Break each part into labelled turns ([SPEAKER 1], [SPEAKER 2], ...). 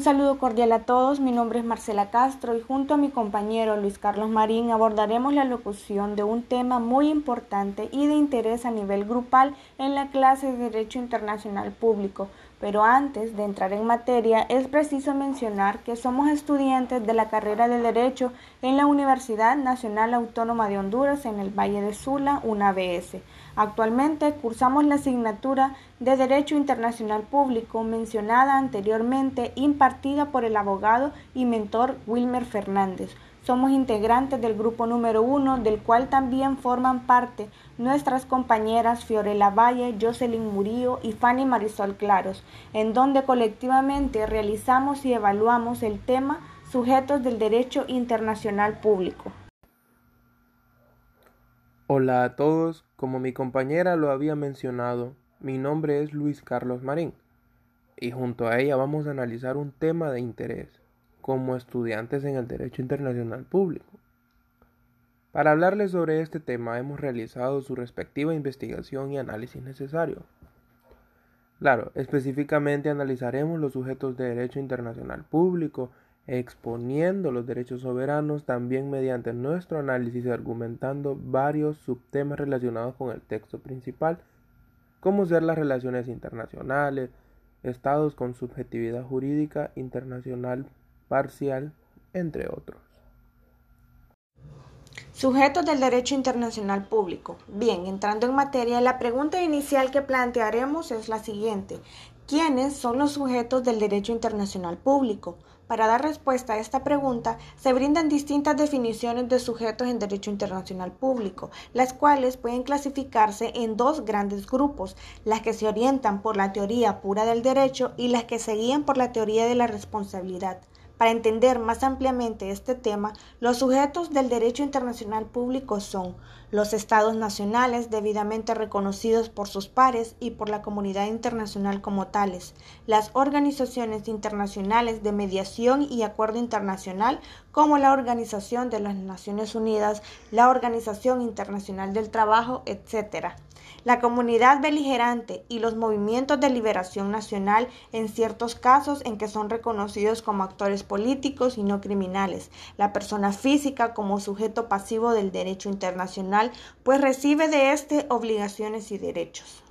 [SPEAKER 1] Un saludo cordial a todos, mi nombre es Marcela Castro y junto a mi compañero Luis Carlos Marín abordaremos la locución de un tema muy importante y de interés a nivel grupal en la clase de Derecho Internacional Público. Pero antes de entrar en materia, es preciso mencionar que somos estudiantes de la carrera de Derecho en la Universidad Nacional Autónoma de Honduras en el Valle de Sula, UNABS. Actualmente cursamos la asignatura de Derecho Internacional Público mencionada anteriormente, impartida por el abogado y mentor Wilmer Fernández. Somos integrantes del grupo número uno, del cual también forman parte nuestras compañeras Fiorella Valle, Jocelyn Murillo y Fanny Marisol Claros, en donde colectivamente realizamos y evaluamos el tema sujetos del derecho internacional público.
[SPEAKER 2] Hola a todos, como mi compañera lo había mencionado, mi nombre es Luis Carlos Marín y junto a ella vamos a analizar un tema de interés como estudiantes en el Derecho Internacional Público. Para hablarles sobre este tema hemos realizado su respectiva investigación y análisis necesario. Claro, específicamente analizaremos los sujetos de derecho internacional público exponiendo los derechos soberanos también mediante nuestro análisis argumentando varios subtemas relacionados con el texto principal, como ser las relaciones internacionales, estados con subjetividad jurídica internacional parcial, entre otros.
[SPEAKER 1] Sujetos del derecho internacional público. Bien, entrando en materia, la pregunta inicial que plantearemos es la siguiente. ¿Quiénes son los sujetos del derecho internacional público? Para dar respuesta a esta pregunta, se brindan distintas definiciones de sujetos en derecho internacional público, las cuales pueden clasificarse en dos grandes grupos, las que se orientan por la teoría pura del derecho y las que se guían por la teoría de la responsabilidad. Para entender más ampliamente este tema, los sujetos del derecho internacional público son los estados nacionales debidamente reconocidos por sus pares y por la comunidad internacional como tales, las organizaciones internacionales de mediación y acuerdo internacional como la Organización de las Naciones Unidas, la Organización Internacional del Trabajo, etc la comunidad beligerante y los movimientos de liberación nacional en ciertos casos en que son reconocidos como actores políticos y no criminales, la persona física como sujeto pasivo del derecho internacional, pues recibe de éste obligaciones y derechos.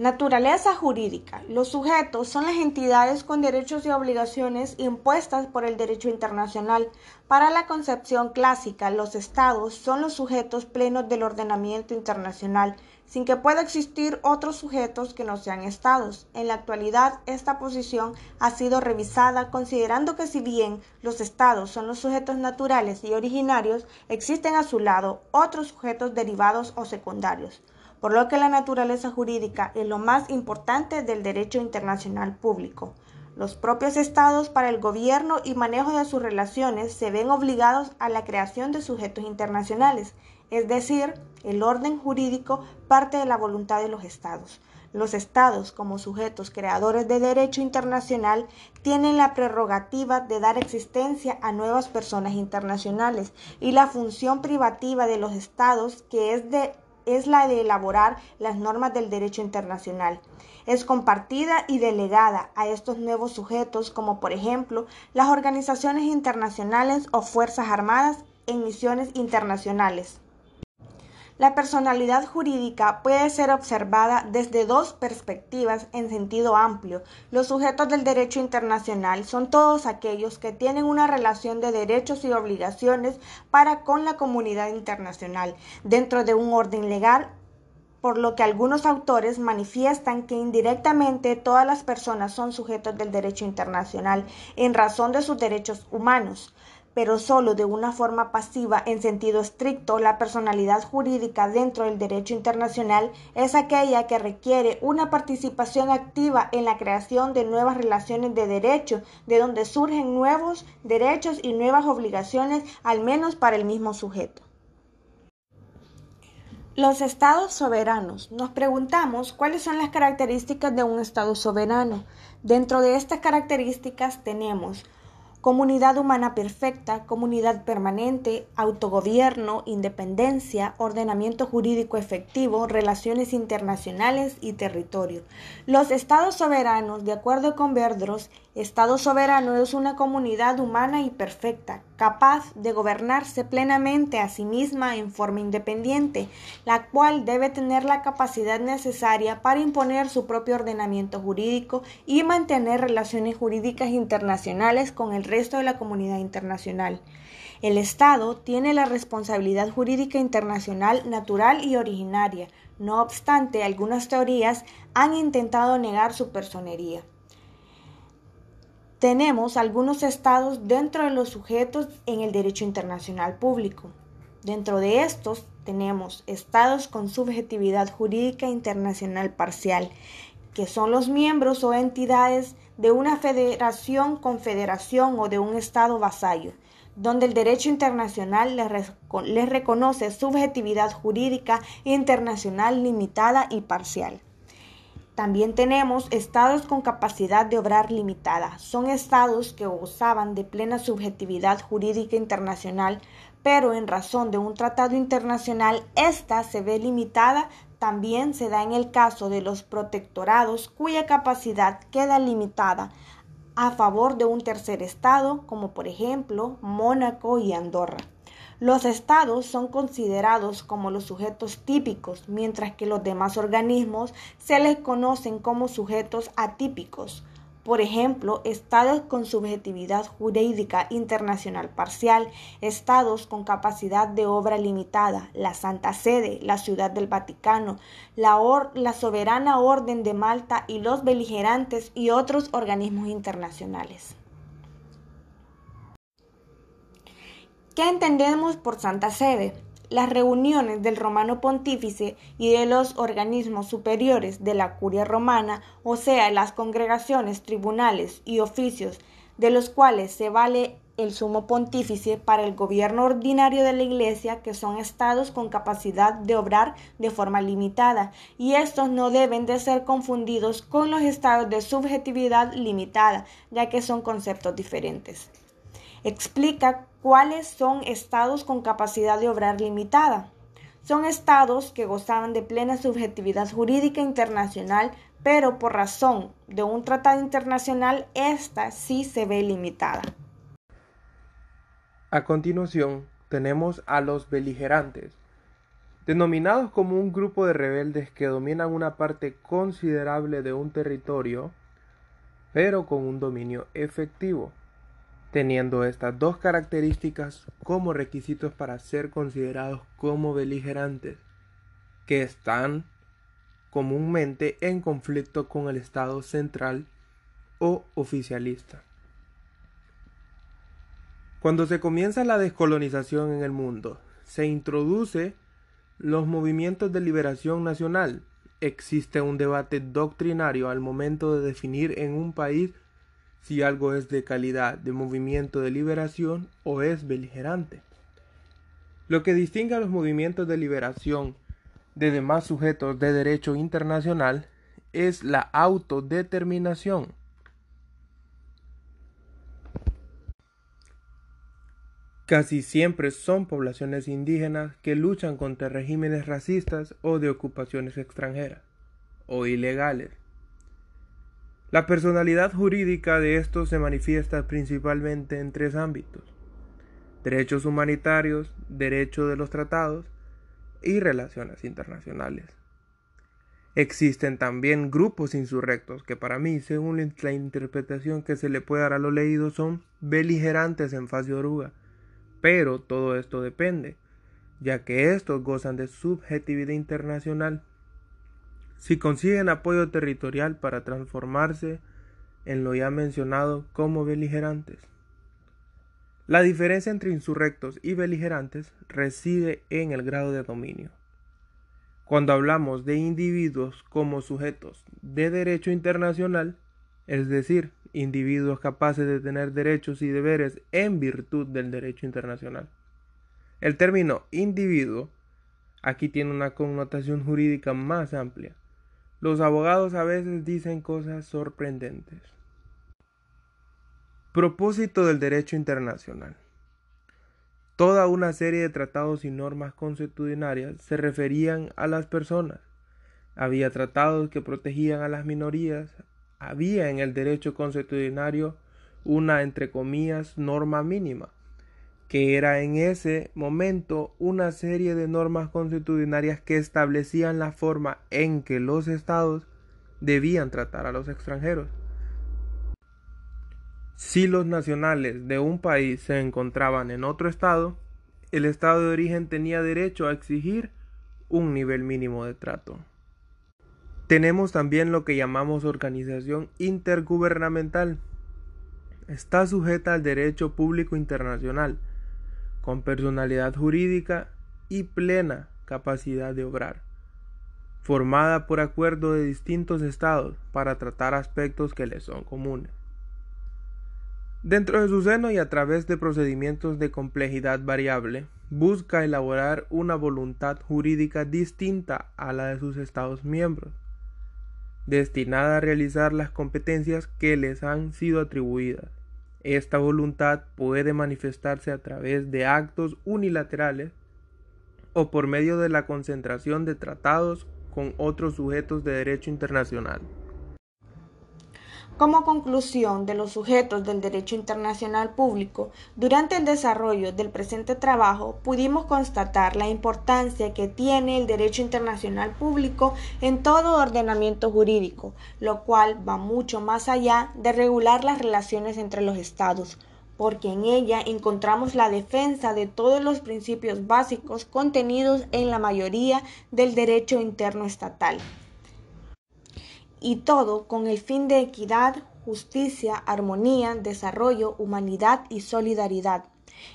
[SPEAKER 1] Naturaleza jurídica. Los sujetos son las entidades con derechos y obligaciones impuestas por el derecho internacional. Para la concepción clásica, los estados son los sujetos plenos del ordenamiento internacional, sin que pueda existir otros sujetos que no sean estados. En la actualidad, esta posición ha sido revisada considerando que si bien los estados son los sujetos naturales y originarios, existen a su lado otros sujetos derivados o secundarios por lo que la naturaleza jurídica es lo más importante del derecho internacional público. Los propios estados para el gobierno y manejo de sus relaciones se ven obligados a la creación de sujetos internacionales, es decir, el orden jurídico parte de la voluntad de los estados. Los estados, como sujetos creadores de derecho internacional, tienen la prerrogativa de dar existencia a nuevas personas internacionales y la función privativa de los estados, que es de es la de elaborar las normas del derecho internacional. Es compartida y delegada a estos nuevos sujetos como por ejemplo las organizaciones internacionales o Fuerzas Armadas en misiones internacionales. La personalidad jurídica puede ser observada desde dos perspectivas en sentido amplio. Los sujetos del derecho internacional son todos aquellos que tienen una relación de derechos y obligaciones para con la comunidad internacional dentro de un orden legal por lo que algunos autores manifiestan que indirectamente todas las personas son sujetos del derecho internacional en razón de sus derechos humanos pero solo de una forma pasiva en sentido estricto, la personalidad jurídica dentro del derecho internacional es aquella que requiere una participación activa en la creación de nuevas relaciones de derecho, de donde surgen nuevos derechos y nuevas obligaciones, al menos para el mismo sujeto. Los estados soberanos. Nos preguntamos cuáles son las características de un estado soberano. Dentro de estas características tenemos comunidad humana perfecta, comunidad permanente, autogobierno, independencia, ordenamiento jurídico efectivo, relaciones internacionales y territorio. Los estados soberanos, de acuerdo con Verdros, Estado soberano es una comunidad humana y perfecta, capaz de gobernarse plenamente a sí misma en forma independiente, la cual debe tener la capacidad necesaria para imponer su propio ordenamiento jurídico y mantener relaciones jurídicas internacionales con el resto de la comunidad internacional. El Estado tiene la responsabilidad jurídica internacional natural y originaria, no obstante, algunas teorías han intentado negar su personería. Tenemos algunos estados dentro de los sujetos en el derecho internacional público. Dentro de estos tenemos estados con subjetividad jurídica internacional parcial, que son los miembros o entidades de una federación, confederación o de un estado vasallo, donde el derecho internacional les, reconoce subjetividad jurídica internacional limitada y parcial. También tenemos estados con capacidad de obrar limitada. Son estados que gozaban de plena subjetividad jurídica internacional, pero en razón de un tratado internacional, ésta se ve limitada. También se da en el caso de los protectorados cuya capacidad queda limitada a favor de un tercer estado, como por ejemplo Mónaco y Andorra. Los estados son considerados como los sujetos típicos, mientras que los demás organismos se les conocen como sujetos atípicos. Por ejemplo, estados con subjetividad jurídica internacional parcial, estados con capacidad de obra limitada, la Santa Sede, la Ciudad del Vaticano, la, la Soberana Orden de Malta y los beligerantes y otros organismos internacionales. ¿Qué entendemos por Santa Sede? Las reuniones del romano pontífice y de los organismos superiores de la curia romana, o sea, las congregaciones, tribunales y oficios de los cuales se vale el sumo pontífice para el gobierno ordinario de la Iglesia, que son estados con capacidad de obrar de forma limitada, y estos no deben de ser confundidos con los estados de subjetividad limitada, ya que son conceptos diferentes. Explica cuáles son estados con capacidad de obrar limitada. Son estados que gozaban de plena subjetividad jurídica internacional, pero por razón de un tratado internacional, esta sí se ve limitada.
[SPEAKER 2] A continuación, tenemos a los beligerantes, denominados como un grupo de rebeldes que dominan una parte considerable de un territorio, pero con un dominio efectivo teniendo estas dos características como requisitos para ser considerados como beligerantes, que están comúnmente en conflicto con el Estado central o oficialista. Cuando se comienza la descolonización en el mundo, se introduce los movimientos de liberación nacional. Existe un debate doctrinario al momento de definir en un país si algo es de calidad de movimiento de liberación o es beligerante. Lo que distingue a los movimientos de liberación de demás sujetos de derecho internacional es la autodeterminación. Casi siempre son poblaciones indígenas que luchan contra regímenes racistas o de ocupaciones extranjeras o ilegales. La personalidad jurídica de estos se manifiesta principalmente en tres ámbitos. Derechos humanitarios, derecho de los tratados y relaciones internacionales. Existen también grupos insurrectos que para mí, según la interpretación que se le puede dar a lo leído, son beligerantes en fase oruga. Pero todo esto depende, ya que estos gozan de subjetividad internacional si consiguen apoyo territorial para transformarse en lo ya mencionado como beligerantes. La diferencia entre insurrectos y beligerantes reside en el grado de dominio. Cuando hablamos de individuos como sujetos de derecho internacional, es decir, individuos capaces de tener derechos y deberes en virtud del derecho internacional. El término individuo aquí tiene una connotación jurídica más amplia, los abogados a veces dicen cosas sorprendentes. Propósito del derecho internacional. Toda una serie de tratados y normas constitucionarias se referían a las personas. Había tratados que protegían a las minorías, había en el derecho constitucionario una, entre comillas, norma mínima, que era en ese momento una serie de normas constitucionarias que establecían la forma en que los estados debían tratar a los extranjeros. Si los nacionales de un país se encontraban en otro estado, el estado de origen tenía derecho a exigir un nivel mínimo de trato. Tenemos también lo que llamamos organización intergubernamental. Está sujeta al derecho público internacional, con personalidad jurídica y plena capacidad de obrar, formada por acuerdo de distintos estados para tratar aspectos que les son comunes. Dentro de su seno y a través de procedimientos de complejidad variable, busca elaborar una voluntad jurídica distinta a la de sus Estados miembros, destinada a realizar las competencias que les han sido atribuidas. Esta voluntad puede manifestarse a través de actos unilaterales o por medio de la concentración de tratados con otros sujetos de derecho internacional.
[SPEAKER 1] Como conclusión de los sujetos del derecho internacional público, durante el desarrollo del presente trabajo pudimos constatar la importancia que tiene el derecho internacional público en todo ordenamiento jurídico, lo cual va mucho más allá de regular las relaciones entre los estados, porque en ella encontramos la defensa de todos los principios básicos contenidos en la mayoría del derecho interno estatal y todo con el fin de equidad, justicia, armonía, desarrollo, humanidad y solidaridad,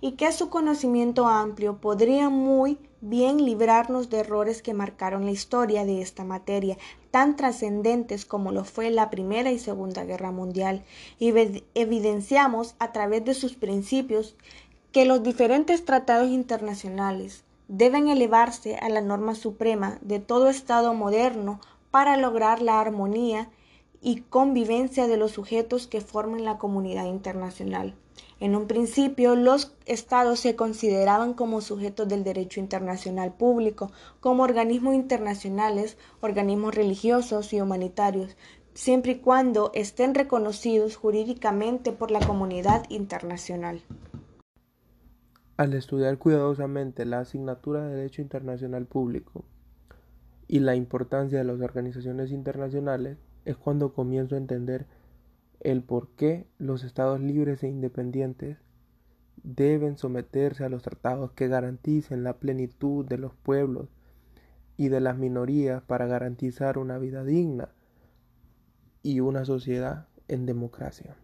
[SPEAKER 1] y que su conocimiento amplio podría muy bien librarnos de errores que marcaron la historia de esta materia, tan trascendentes como lo fue la Primera y Segunda Guerra Mundial, y evidenciamos a través de sus principios que los diferentes tratados internacionales deben elevarse a la norma suprema de todo Estado moderno para lograr la armonía y convivencia de los sujetos que forman la comunidad internacional. En un principio, los estados se consideraban como sujetos del derecho internacional público, como organismos internacionales, organismos religiosos y humanitarios, siempre y cuando estén reconocidos jurídicamente por la comunidad internacional.
[SPEAKER 2] Al estudiar cuidadosamente la asignatura de Derecho Internacional Público, y la importancia de las organizaciones internacionales es cuando comienzo a entender el por qué los estados libres e independientes deben someterse a los tratados que garanticen la plenitud de los pueblos y de las minorías para garantizar una vida digna y una sociedad en democracia.